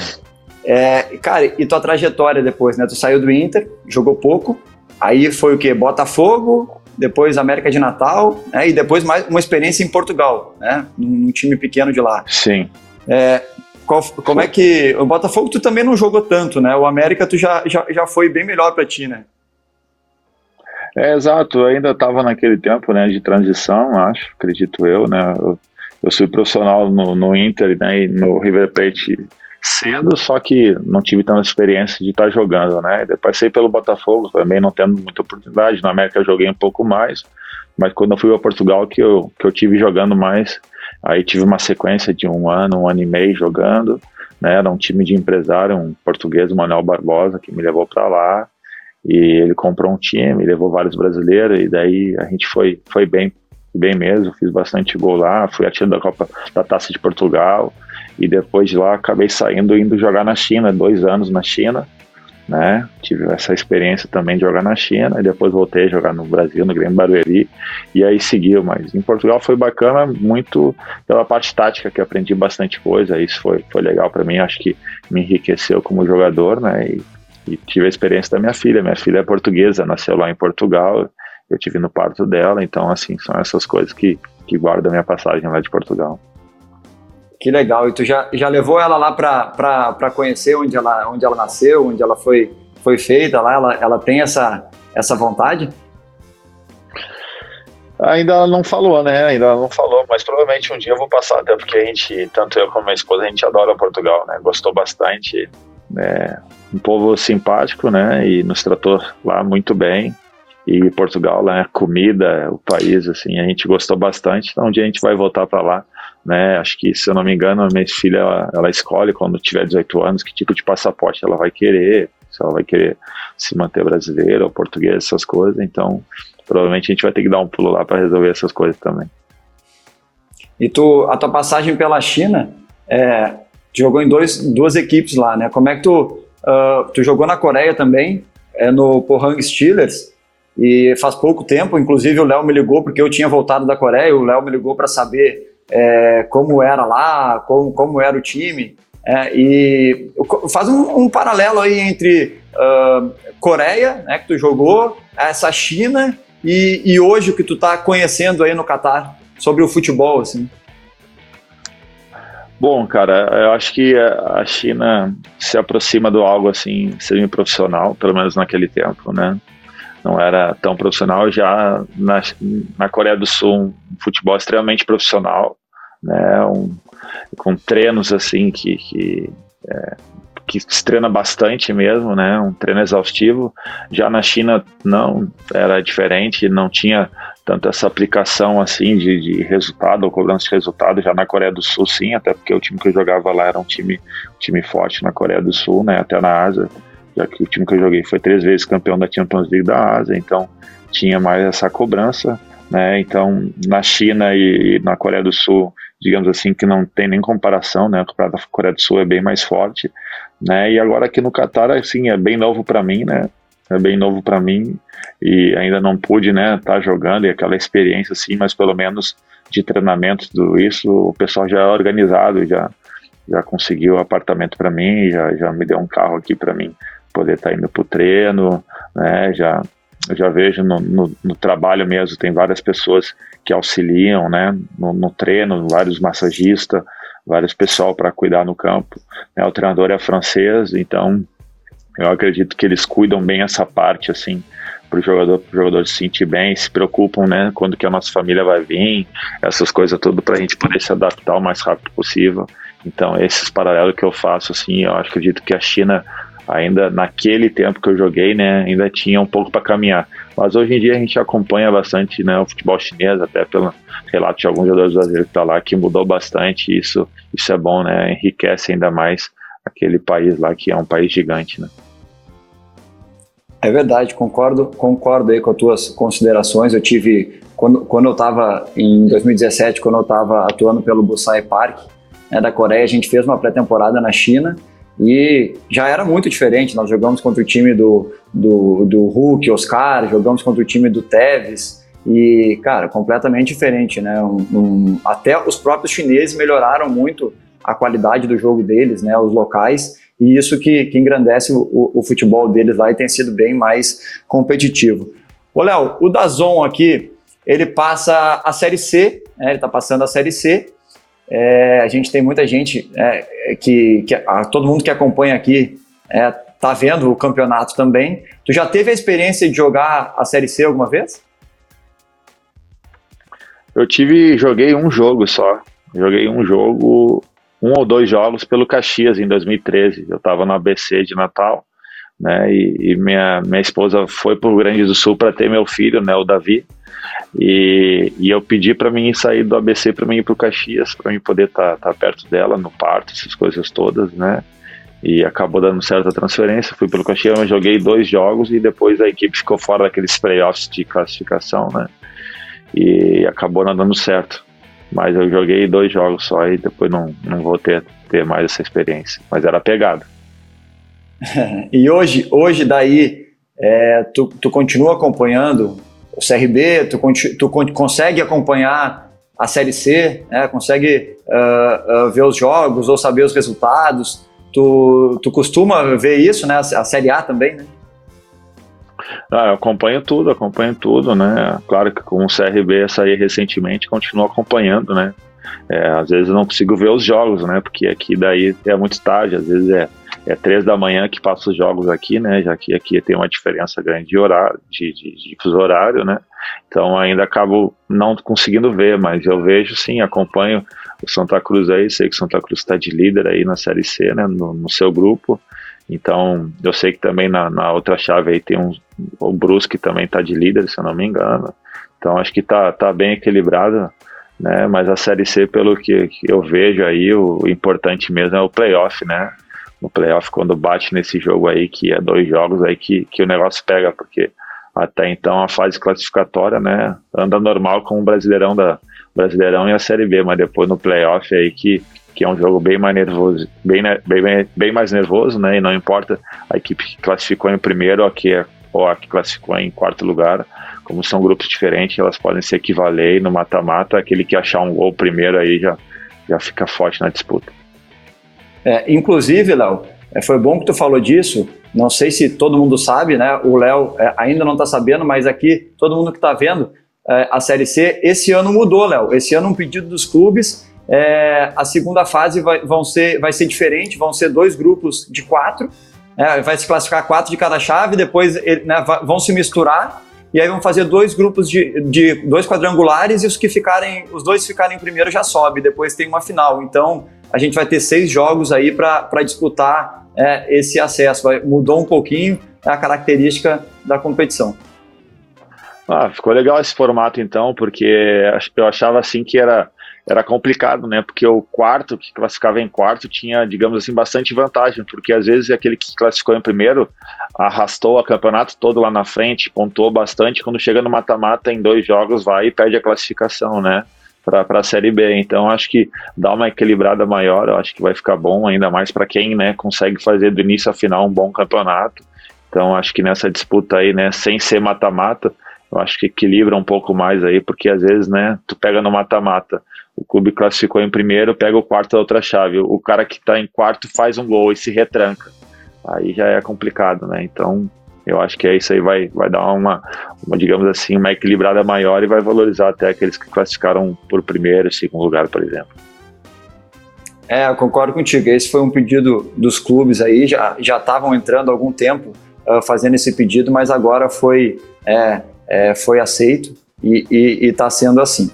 é, cara, e tua trajetória depois, né? Tu saiu do Inter, jogou pouco, aí foi o quê? Botafogo, depois América de Natal, né? E depois mais uma experiência em Portugal, né? Num, time pequeno de lá. Sim. É, qual, como é que. O Botafogo tu também não jogou tanto, né? O América tu já, já, já foi bem melhor para ti, né? É, exato, eu ainda estava naquele tempo né, de transição, acho, acredito eu, né? Eu, eu fui profissional no, no Inter né, e no River Plate cedo, só que não tive tanta experiência de estar tá jogando, né? Depois passei pelo Botafogo também, não tendo muita oportunidade. Na América eu joguei um pouco mais, mas quando eu fui para Portugal que eu, que eu tive jogando mais, aí tive uma sequência de um ano, um ano e meio jogando, né? Era um time de empresário, um português, o Manuel Barbosa, que me levou para lá e ele comprou um time, levou vários brasileiros e daí a gente foi foi bem bem mesmo, fiz bastante gol lá, fui atirando da Copa da Taça de Portugal e depois de lá acabei saindo indo jogar na China, dois anos na China, né? Tive essa experiência também de jogar na China e depois voltei a jogar no Brasil, no Grêmio Barueri e aí seguiu, mas em Portugal foi bacana muito pela parte tática que aprendi bastante coisa, isso foi, foi legal para mim, acho que me enriqueceu como jogador, né? E e tive a experiência da minha filha. Minha filha é portuguesa, nasceu lá em Portugal. Eu tive no parto dela, então assim são essas coisas que que guardam a minha passagem lá de Portugal. Que legal. E tu já, já levou ela lá para conhecer onde ela, onde ela nasceu, onde ela foi, foi feita lá? Ela, ela tem essa, essa vontade? Ainda não falou, né? Ainda não falou, mas provavelmente um dia eu vou passar, até porque a gente, tanto eu como minha esposa, a gente adora Portugal, né? Gostou bastante. É, um povo simpático, né? E nos tratou lá muito bem. E Portugal, né? Comida, o país, assim, a gente gostou bastante. Então, um dia a gente vai voltar para lá, né? Acho que, se eu não me engano, a minha filha, ela, ela escolhe quando tiver 18 anos que tipo de passaporte ela vai querer. Se ela vai querer se manter brasileira ou portuguesa, essas coisas. Então, provavelmente a gente vai ter que dar um pulo lá para resolver essas coisas também. E tu, a tua passagem pela China, é, jogou em dois, duas equipes lá, né? Como é que tu, uh, tu jogou na Coreia também, é, no Pohang Steelers, e faz pouco tempo, inclusive o Léo me ligou porque eu tinha voltado da Coreia, o Léo me ligou para saber é, como era lá, como, como era o time. É, e faz um, um, paralelo aí entre uh, Coreia, né, que tu jogou, essa China e, e hoje o que tu está conhecendo aí no Catar sobre o futebol, assim. Bom, cara, eu acho que a China se aproxima do algo assim semi-profissional, pelo menos naquele tempo, né? Não era tão profissional já na, na Coreia do Sul, um futebol extremamente profissional, né? Um, com treinos assim que, que, é, que se treina bastante mesmo, né? Um treino exaustivo. Já na China não era diferente, não tinha tanto essa aplicação assim de, de resultado ou cobrança de resultado. Já na Coreia do Sul sim, até porque o time que eu jogava lá era um time, time forte na Coreia do Sul, né? Até na Ásia, já que o time que eu joguei foi três vezes campeão da Champions League da Ásia, então tinha mais essa cobrança. Né? Então, na China e, na Coreia do Sul, digamos assim, que não tem nem comparação, né? O campeonato da Coreia do Sul é bem mais forte, né? E agora aqui no Catar, assim, é bem novo para mim, né? É bem novo para mim e ainda não pude, né, estar tá jogando e aquela experiência assim, mas pelo menos de treinamento tudo isso, o pessoal já é organizado, já já conseguiu apartamento para mim, já já me deu um carro aqui para mim poder estar tá indo pro treino, né? Já já vejo no, no, no, trabalho mesmo, tem várias pessoas que auxiliam, né, no, no treino, vários massagistas, vários pessoal para cuidar no campo. Né, o treinador é francês, então eu acredito que eles cuidam bem essa parte, assim, para o jogador, jogador se sentir bem, se preocupam, né, quando que a nossa família vai vir, essas coisas tudo para a gente poder se adaptar o mais rápido possível. Então, esses paralelos que eu faço, assim, eu acredito que a China ainda naquele tempo que eu joguei, né, ainda tinha um pouco para caminhar. Mas hoje em dia a gente acompanha bastante, né, o futebol chinês, até pelo relato de alguns jogadores brasileiros que tá lá, que mudou bastante, isso, isso é bom, né, enriquece ainda mais aquele país lá que é um país gigante, né. É verdade, concordo, concordo aí com as tuas considerações. Eu tive, quando, quando eu estava em 2017, quando eu estava atuando pelo Busai Park né, da Coreia, a gente fez uma pré-temporada na China e já era muito diferente. Nós jogamos contra o time do, do, do Hulk, Oscar, jogamos contra o time do Tevez. E, cara, completamente diferente, né? Um, um, até os próprios chineses melhoraram muito a qualidade do jogo deles, né? Os locais. E isso que, que engrandece o, o, futebol deles lá e tem sido bem mais competitivo. Ô, Léo, o Dazon aqui, ele passa a Série C, né? ele está passando a Série C, é, a gente tem muita gente é, que, que a, todo mundo que acompanha aqui é, tá vendo o campeonato também. Tu já teve a experiência de jogar a Série C alguma vez? Eu tive, joguei um jogo só. Joguei um jogo, um ou dois jogos pelo Caxias em 2013. Eu estava no ABC de Natal, né? E, e minha minha esposa foi para o Grande do Sul para ter meu filho, né? O Davi. E, e eu pedi para mim sair do ABC para mim ir para o Caxias, para mim poder estar tá, tá perto dela no parto, essas coisas todas, né? E acabou dando certa transferência. Fui pelo Caxias, eu joguei dois jogos e depois a equipe ficou fora daqueles playoffs de classificação, né? E acabou não dando certo. Mas eu joguei dois jogos só e depois não, não vou ter, ter mais essa experiência. Mas era pegada. e hoje, hoje daí, é, tu, tu continua acompanhando o CRB, tu, tu consegue acompanhar a Série C, né? consegue uh, uh, ver os jogos ou saber os resultados. Tu, tu costuma ver isso, né? A Série A também, né? Ah, eu acompanho tudo, acompanho tudo, né? Claro que com o CRB sair recentemente, continuo acompanhando, né? É, às vezes eu não consigo ver os jogos, né? Porque aqui daí é muito tarde, às vezes é é três da manhã que passa os jogos aqui, né? Já que aqui tem uma diferença grande de horário, de, de, de fuso horário, né? Então ainda acabo não conseguindo ver, mas eu vejo sim, acompanho o Santa Cruz aí, sei que o Santa Cruz está de líder aí na Série C, né? No, no, seu grupo. Então eu sei que também na, na outra chave aí tem um, o Brusque também está de líder, se eu não me engano. Então acho que tá, tá bem equilibrado, né? Mas a Série C, pelo que, que eu vejo aí, o importante mesmo é o playoff, né? No playoff quando bate nesse jogo aí, que é dois jogos aí que, que o negócio pega, porque até então a fase classificatória, né, anda normal com o Brasileirão da, Brasileirão e a Série B, mas depois no playoff aí que, que é um jogo bem mais nervoso, bem, bem, bem mais nervoso, né? E não importa a equipe que classificou em primeiro ou a que, ou a que classificou em quarto lugar, como são grupos diferentes, elas podem se equivaler e no mata-mata, aquele que achar um gol primeiro aí já, já fica forte na disputa. É, inclusive, Léo, é, foi bom que tu falou disso. Não sei se todo mundo sabe, né? O Léo é, ainda não está sabendo, mas aqui todo mundo que está vendo é, a Série C, esse ano mudou, Léo. Esse ano, um pedido dos clubes, é, a segunda fase vai, vão ser, vai ser diferente, vão ser dois grupos de quatro, é, vai se classificar quatro de cada chave, depois né, vão se misturar e aí vão fazer dois grupos de, de dois quadrangulares e os que ficarem, os dois ficarem primeiro já sobe, depois tem uma final. Então a gente vai ter seis jogos aí para disputar é, esse acesso. Vai, mudou um pouquinho a característica da competição. Ah, ficou legal esse formato então, porque eu achava assim que era era complicado, né? Porque o quarto, que classificava em quarto, tinha, digamos assim, bastante vantagem, porque às vezes aquele que classificou em primeiro arrastou o campeonato todo lá na frente, pontuou bastante, quando chega no mata-mata em dois jogos vai e perde a classificação, né? Para a Série B. Então acho que dá uma equilibrada maior, acho que vai ficar bom, ainda mais para quem né, consegue fazer do início a final um bom campeonato. Então acho que nessa disputa aí, né, sem ser mata-mata, eu acho que equilibra um pouco mais aí, porque às vezes, né, tu pega no mata-mata, o clube classificou em primeiro, pega o quarto da outra chave. O cara que está em quarto faz um gol e se retranca. Aí já é complicado, né? Então, eu acho que é isso aí vai, vai dar uma, uma, digamos assim, uma equilibrada maior e vai valorizar até aqueles que classificaram por primeiro, segundo lugar, por exemplo. É, eu concordo contigo. Esse foi um pedido dos clubes aí, já estavam entrando há algum tempo uh, fazendo esse pedido, mas agora foi, é, é, foi aceito e está sendo assim.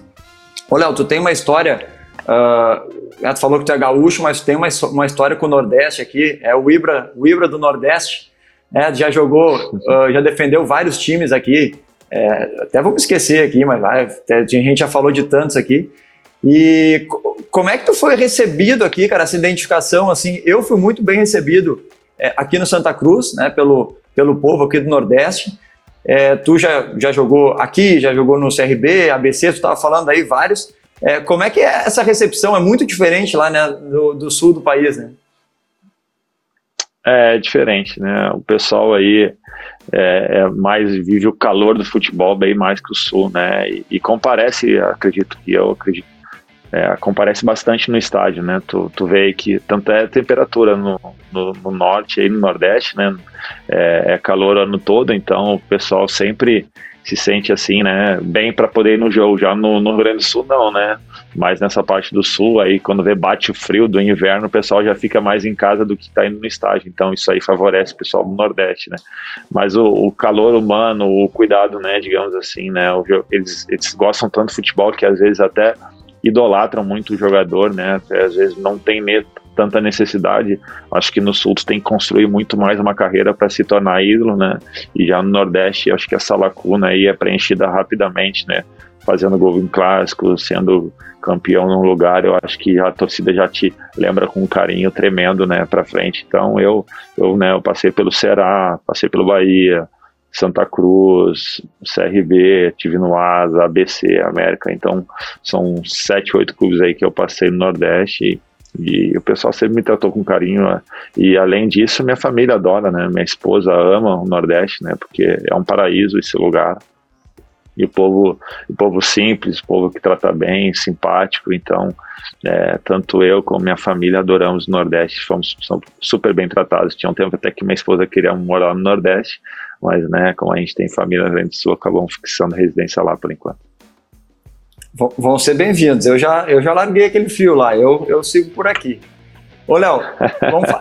Ô, Léo, tu tem uma história. Uh, tu falou que tu é gaúcho, mas tu tem uma, uma história com o Nordeste aqui. É o Ibra, o Ibra do Nordeste. Né? Já jogou, uh, já defendeu vários times aqui. É, até me esquecer aqui, mas vai, a gente já falou de tantos aqui. E como é que tu foi recebido aqui, cara, essa identificação? Assim, eu fui muito bem recebido é, aqui no Santa Cruz, né, pelo, pelo povo aqui do Nordeste. É, tu já, já jogou aqui, já jogou no CRB, ABC, tu estava falando aí vários. É, como é que é essa recepção? É muito diferente lá né, do, do sul do país, né? É diferente, né? O pessoal aí é, é, mais vive o calor do futebol bem mais que o sul, né? E, e comparece, acredito que eu acredito é, comparece bastante no estádio, né? Tu, tu vê que tanto é temperatura no, no, no norte e no nordeste, né? É, é, calor ano todo, então o pessoal sempre se sente assim, né? Bem para poder ir no jogo. Já no, no, Rio Grande do Sul não, né? Mas nessa parte do sul, aí quando vê bate o frio do inverno, o pessoal já fica mais em casa do que está indo no estádio. Então isso aí favorece o pessoal do Nordeste, né? Mas o, o calor humano, o cuidado, né? Digamos assim, né? Eles, eles gostam tanto de futebol que às vezes até idolatram muito o jogador, né? Até às vezes não tem tanta necessidade. Acho que no Sul tem que construir muito mais uma carreira para se tornar ídolo, né? E já no Nordeste, acho que essa lacuna aí é preenchida rapidamente, né? Fazendo gol em clássico, sendo campeão num lugar, eu acho que a torcida já te lembra com um carinho tremendo, né, para frente. Então eu, eu, né, eu passei pelo Ceará, passei pelo Bahia, Santa Cruz, CRB, tive no Asa, ABC, América, então são sete, oito clubes aí que eu passei no Nordeste e, e, o pessoal sempre me tratou com carinho né? e além disso minha família adora, né, minha esposa ama o Nordeste, né, porque é um paraíso esse lugar e o povo, o povo simples, o povo que trata bem, simpático, então é, tanto eu como minha família adoramos o Nordeste, fomos super bem tratados. Tinha um tempo até que minha esposa queria morar no Nordeste, mas né, como a gente tem família no Rio do Sul, acabamos fixando residência lá por enquanto. Vão ser bem-vindos. Eu já, eu já larguei aquele fio lá, eu, eu sigo por aqui. Ô, Léo,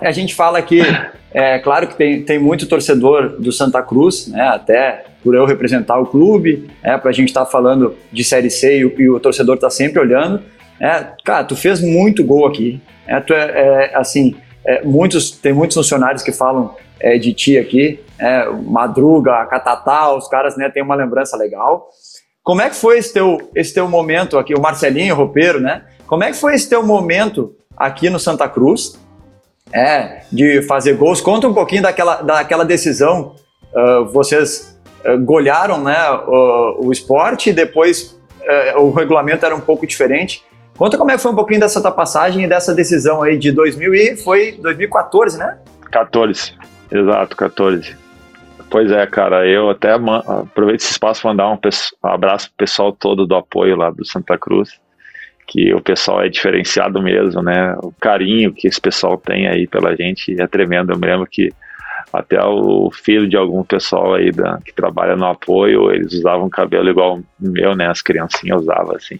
a gente fala aqui, é claro que tem, tem muito torcedor do Santa Cruz, né, até por eu representar o clube, é, para a gente estar tá falando de Série C e o, e o torcedor está sempre olhando. É, cara, tu fez muito gol aqui. É, tu é, é assim, é, muitos, tem muitos funcionários que falam é, de ti aqui, é, Madruga, Catatá, os caras né, têm uma lembrança legal. Como é que foi esse teu, esse teu momento aqui, o Marcelinho, o roupeiro, né? Como é que foi esse teu momento aqui no Santa Cruz, é, de fazer gols? Conta um pouquinho daquela, daquela decisão. Uh, vocês uh, golearam né, o, o esporte depois é, o regulamento era um pouco diferente. Conta como é que foi um pouquinho dessa tua passagem e dessa decisão aí de 2000 e foi 2014, né? 14, exato, 14. Pois é, cara, eu até aproveito esse espaço para mandar um, um abraço pro pessoal todo do apoio lá do Santa Cruz, que o pessoal é diferenciado mesmo, né? O carinho que esse pessoal tem aí pela gente é tremendo. Eu me lembro que até o filho de algum pessoal aí da, que trabalha no apoio, eles usavam cabelo igual o meu, né? As criancinhas usavam assim.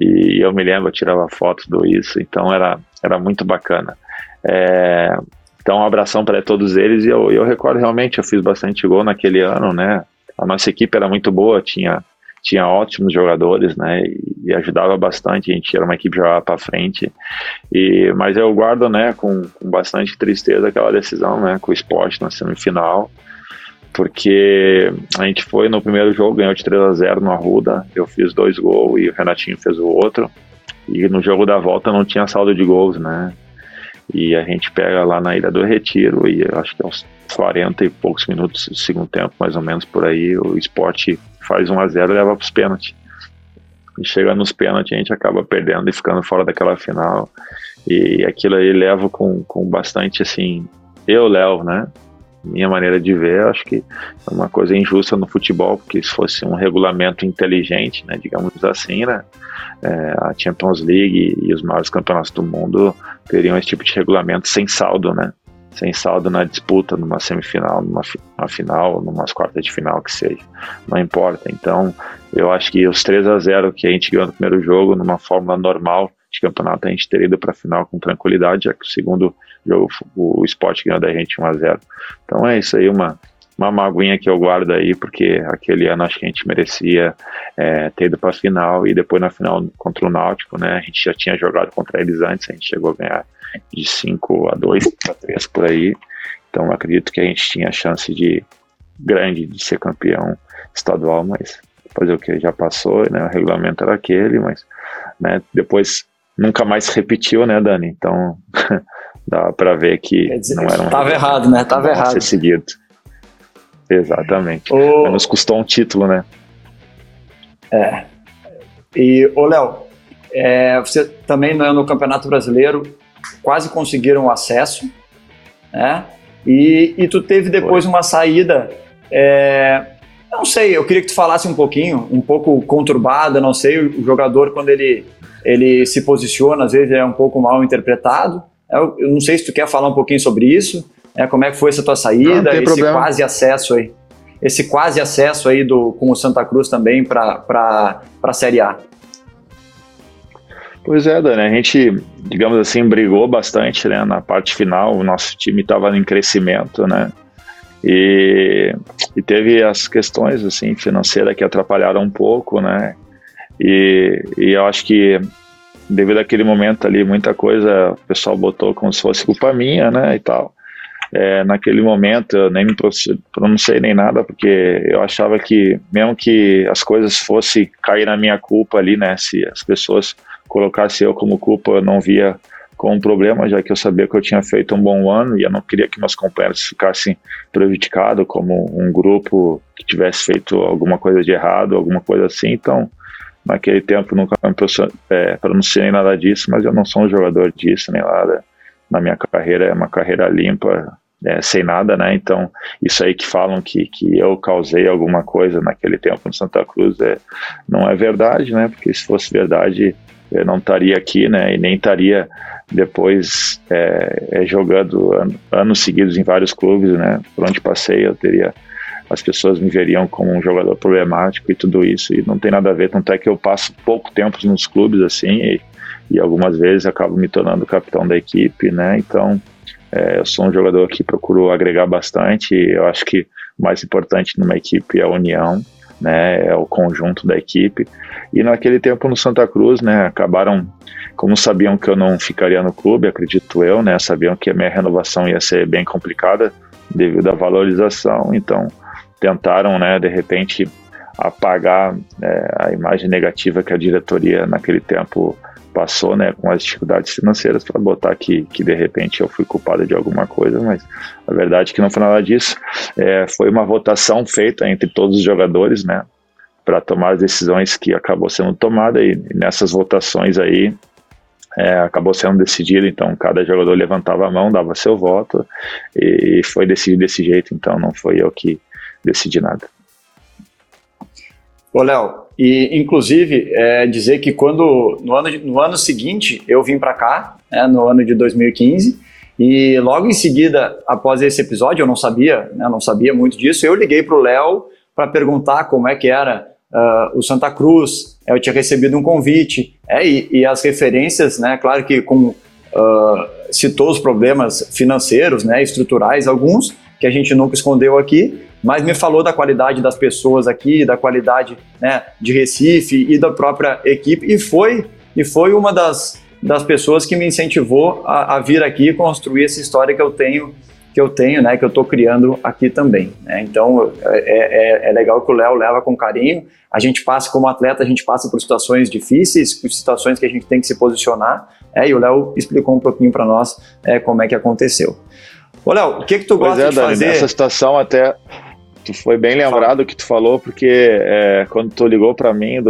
E eu me lembro, eu tirava fotos do isso, então era, era muito bacana. É, então, um abração para todos eles. E eu, eu recordo realmente, eu fiz bastante gol naquele ano, né? A nossa equipe era muito boa, tinha, tinha ótimos jogadores, né? E, ajudava bastante. A gente era uma equipe que jogava para frente. E, mas eu guardo, né, com, com bastante tristeza aquela decisão, né, com o esporte na semifinal porque a gente foi no primeiro jogo, ganhou de 3 a 0 no Arruda, eu fiz dois gols e o Renatinho fez o outro, e no jogo da volta não tinha saldo de gols, né? E a gente pega lá na Ilha do Retiro e acho que aos 40 e poucos minutos do segundo tempo, mais ou menos por aí, o esporte faz 1 a 0 e leva para os pênaltis. E chega nos pênaltis, a gente acaba perdendo e ficando fora daquela final. E aquilo aí leva com, com bastante, assim, eu levo, né? Minha maneira de ver, acho que é uma coisa injusta no futebol, porque se fosse um regulamento inteligente, né, digamos assim, né, é, a Champions League e os maiores campeonatos do mundo teriam esse tipo de regulamento sem saldo, né? Sem saldo na disputa, numa semifinal, numa, final, numa quartas de final que seja. Não importa. Então, eu acho que os 3 a 0 que a gente ganhou no primeiro jogo, numa fórmula normal de campeonato, a gente teria ido para a final com tranquilidade, já que o segundo jogo o esporte ganhou da gente 1 a 0 Então é isso aí, uma uma maguinha que eu guardo aí, porque aquele ano acho que a gente merecia é, ter ido para a final e depois na final contra o Náutico, né? A gente já tinha jogado contra eles antes, a gente chegou a ganhar de 5 a 2 para 3 por aí. Então acredito que a gente tinha chance de grande de ser campeão estadual, mas fazer o que já passou, né? O regulamento era aquele, mas né, depois nunca mais se repetiu, né, Dani? Então dá para ver que dizer, não era um Tava errado, né? Tava errado. Ser seguido. Exatamente. O... Nos custou um título, né? É. E, ô Léo, é, você também né, no Campeonato Brasileiro quase conseguiram acesso, né? E, e tu teve depois Foi. uma saída, é, não sei, eu queria que tu falasse um pouquinho, um pouco conturbada, não sei, o jogador quando ele, ele se posiciona, às vezes é um pouco mal interpretado. Eu, eu não sei se tu quer falar um pouquinho sobre isso, é, como é que foi essa tua saída, não, esse problema. quase acesso aí? Esse quase acesso aí do, com o Santa Cruz também para a Série A. Pois é, Dani, a gente, digamos assim, brigou bastante né, na parte final, o nosso time estava em crescimento, né? E, e, teve as questões assim financeiras que atrapalharam um pouco, né? E, e eu acho que devido àquele momento ali, muita coisa o pessoal botou como se fosse culpa minha, né? E tal é, naquele momento eu nem me pronunciei nem nada, porque eu achava que, mesmo que as coisas fossem cair na minha culpa ali, né, se as pessoas colocassem eu como culpa, eu não via como um problema, já que eu sabia que eu tinha feito um bom ano e eu não queria que meus companheiros ficassem prejudicados como um grupo que tivesse feito alguma coisa de errado, alguma coisa assim, então naquele tempo nunca me é, pronunciei nada disso, mas eu não sou um jogador disso nem nada na minha carreira, é uma carreira limpa, é, sem nada, né? Então, isso aí que falam que, que eu causei alguma coisa naquele tempo no Santa Cruz é, não é verdade, né? Porque se fosse verdade, eu não estaria aqui, né? E nem estaria depois é, é, jogando an anos seguidos em vários clubes, né? Por onde passei, eu teria. As pessoas me veriam como um jogador problemático e tudo isso, e não tem nada a ver. Tanto é que eu passo pouco tempo nos clubes assim, e, e algumas vezes acabo me tornando capitão da equipe, né? Então é, eu sou um jogador que procuro agregar bastante. Eu acho que o mais importante numa equipe é a união, né? É o conjunto da equipe. E naquele tempo no Santa Cruz, né? Acabaram, como sabiam que eu não ficaria no clube, acredito eu, né? Sabiam que a minha renovação ia ser bem complicada devido à valorização. Então tentaram, né? De repente apagar é, a imagem negativa que a diretoria naquele tempo passou, né, com as dificuldades financeiras para botar que, que de repente eu fui culpado de alguma coisa, mas a verdade é que não foi nada disso. É, foi uma votação feita entre todos os jogadores, né, para tomar as decisões que acabou sendo tomada e nessas votações aí é, acabou sendo decidido, então cada jogador levantava a mão, dava seu voto e foi decidido desse jeito, então não foi eu que decidi nada. Ô Léo, e inclusive é, dizer que quando no ano, no ano seguinte eu vim para cá, né, no ano de 2015, e logo em seguida, após esse episódio, eu não sabia, né, não sabia muito disso, eu liguei para o Léo para perguntar como é que era uh, o Santa Cruz, eu tinha recebido um convite, é, e, e as referências, né, claro que com, uh, citou os problemas financeiros, né, estruturais, alguns, que a gente nunca escondeu aqui, mas me falou da qualidade das pessoas aqui, da qualidade né, de Recife e da própria equipe, e foi, e foi uma das, das pessoas que me incentivou a, a vir aqui construir essa história que eu tenho que eu tenho, né, que eu estou criando aqui também. Né? Então é, é, é, legal que o Léo leva com carinho. A gente passa como atleta, a gente passa por situações difíceis, por situações que a gente tem que se posicionar. É, e o Léo explicou um pouquinho para nós é, como é que aconteceu. Ô Léo, o que que tu gosta pois é, de Dani, fazer? Nessa situação até Tu foi bem lembrado o que tu falou, porque é, quando tu ligou para mim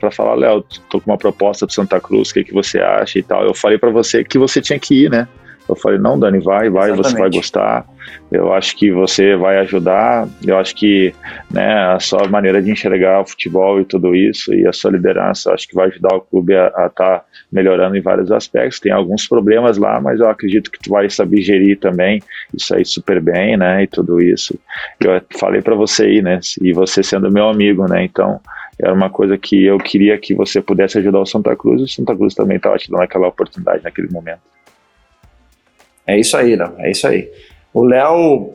para falar, Léo, tô com uma proposta do Santa Cruz, o que, que você acha e tal, eu falei para você que você tinha que ir, né? Eu falei, não, Dani, vai, vai, Exatamente. você vai gostar. Eu acho que você vai ajudar. Eu acho que né, a sua maneira de enxergar o futebol e tudo isso, e a sua liderança, acho que vai ajudar o clube a estar tá melhorando em vários aspectos. Tem alguns problemas lá, mas eu acredito que tu vai saber gerir também isso aí super bem, né? E tudo isso. Eu falei para você aí, né? E você sendo meu amigo, né? Então, era uma coisa que eu queria que você pudesse ajudar o Santa Cruz, e o Santa Cruz também estava te dando aquela oportunidade naquele momento. É isso aí, Léo. É isso aí. O Léo,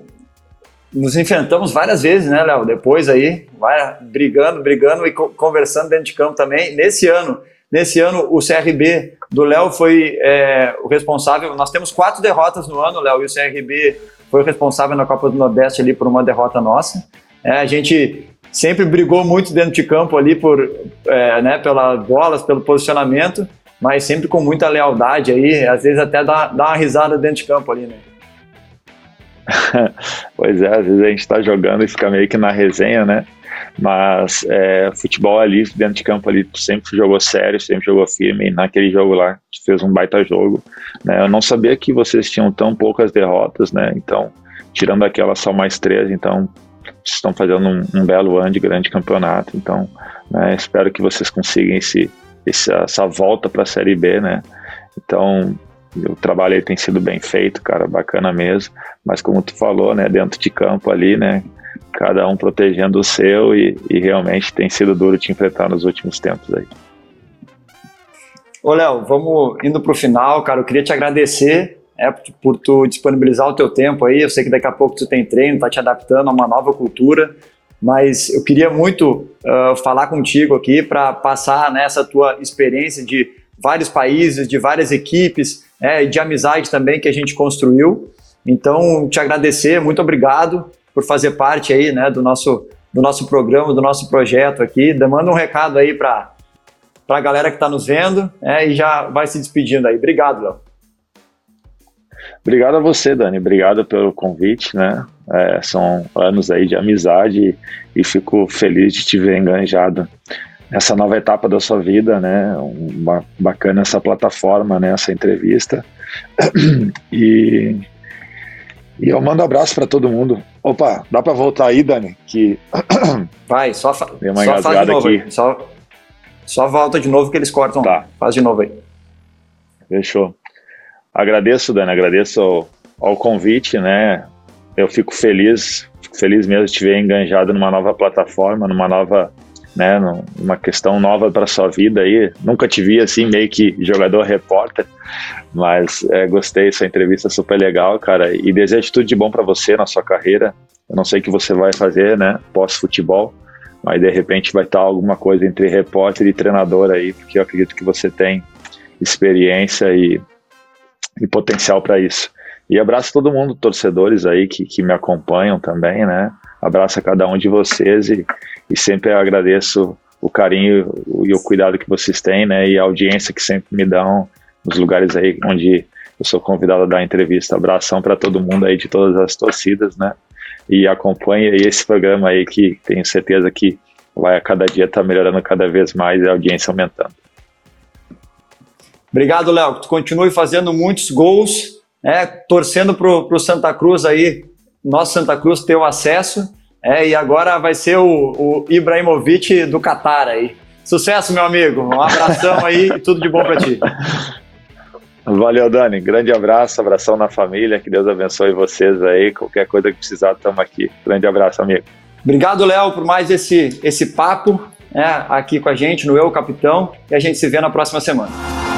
nos enfrentamos várias vezes, né, Léo? Depois aí, vai brigando, brigando e conversando dentro de campo também. Nesse ano, nesse ano o CRB do Léo foi é, o responsável. Nós temos quatro derrotas no ano, Léo, e o CRB foi o responsável na Copa do Nordeste ali por uma derrota nossa. É, a gente sempre brigou muito dentro de campo ali por, é, né, pelas bolas, pelo posicionamento mas sempre com muita lealdade aí, às vezes até dá, dá uma risada dentro de campo ali, né? pois é, às vezes a gente está jogando e fica meio que na resenha, né? Mas é, futebol ali, dentro de campo ali, sempre jogou sério, sempre jogou firme. E naquele jogo lá, fez um baita jogo. Né? Eu não sabia que vocês tinham tão poucas derrotas, né? Então, tirando aquela só mais três, então estão fazendo um, um belo ano de grande campeonato. Então, né, espero que vocês consigam esse, essa, essa volta para a Série B, né? Então, o trabalho aí tem sido bem feito, cara, bacana mesmo. Mas como tu falou, né, dentro de campo ali, né, cada um protegendo o seu e, e realmente tem sido duro te enfrentar nos últimos tempos aí. Ô, Léo, vamos indo para o final, cara. Eu queria te agradecer é, por tu disponibilizar o teu tempo aí. Eu sei que daqui a pouco tu tem treino, tá te adaptando a uma nova cultura mas eu queria muito uh, falar contigo aqui para passar nessa tua experiência de vários países, de várias equipes, né, de amizade também que a gente construiu. Então, te agradecer, muito obrigado por fazer parte aí, né, do nosso do nosso programa, do nosso projeto aqui. Manda um recado aí para a galera que está nos vendo né, e já vai se despedindo aí. Obrigado, Léo. Obrigado a você, Dani. Obrigado pelo convite, né? É, são anos aí de amizade e fico feliz de te ver enganjado nessa nova etapa da sua vida, né? Uma, bacana essa plataforma, né? Essa entrevista. E, e eu mando um abraço para todo mundo. Opa, dá para voltar aí, Dani? Que vai, só, fa só faz de novo. Aqui. Só, só volta de novo que eles cortam. Tá. Faz de novo aí. Fechou. Agradeço, Dani, agradeço ao, ao convite, né? eu fico feliz, fico feliz mesmo de te ver enganjado numa nova plataforma, numa nova, né, numa questão nova para sua vida aí. Nunca te vi assim meio que jogador repórter, mas é, gostei dessa entrevista super legal, cara, e desejo tudo de bom para você na sua carreira. Eu não sei o que você vai fazer, né, pós futebol, mas de repente vai estar alguma coisa entre repórter e treinador aí, porque eu acredito que você tem experiência e, e potencial para isso. E abraço todo mundo, torcedores aí que, que me acompanham também, né? Abraço a cada um de vocês e, e sempre agradeço o carinho e o cuidado que vocês têm, né? E a audiência que sempre me dão nos lugares aí onde eu sou convidado a dar entrevista. Abração para todo mundo aí de todas as torcidas, né? E acompanhe esse programa aí que tenho certeza que vai a cada dia estar tá melhorando cada vez mais e a audiência aumentando. Obrigado, Léo. Tu continue fazendo muitos gols, né, torcendo para o Santa Cruz aí, nosso Santa Cruz ter o acesso. É, e agora vai ser o, o Ibrahimovic do Qatar aí. Sucesso, meu amigo. Um abração aí e tudo de bom para ti. Valeu, Dani. Grande abraço, abração na família. Que Deus abençoe vocês aí. Qualquer coisa que precisar, estamos aqui. Grande abraço, amigo. Obrigado, Léo, por mais esse, esse papo né, aqui com a gente no Eu Capitão. E a gente se vê na próxima semana.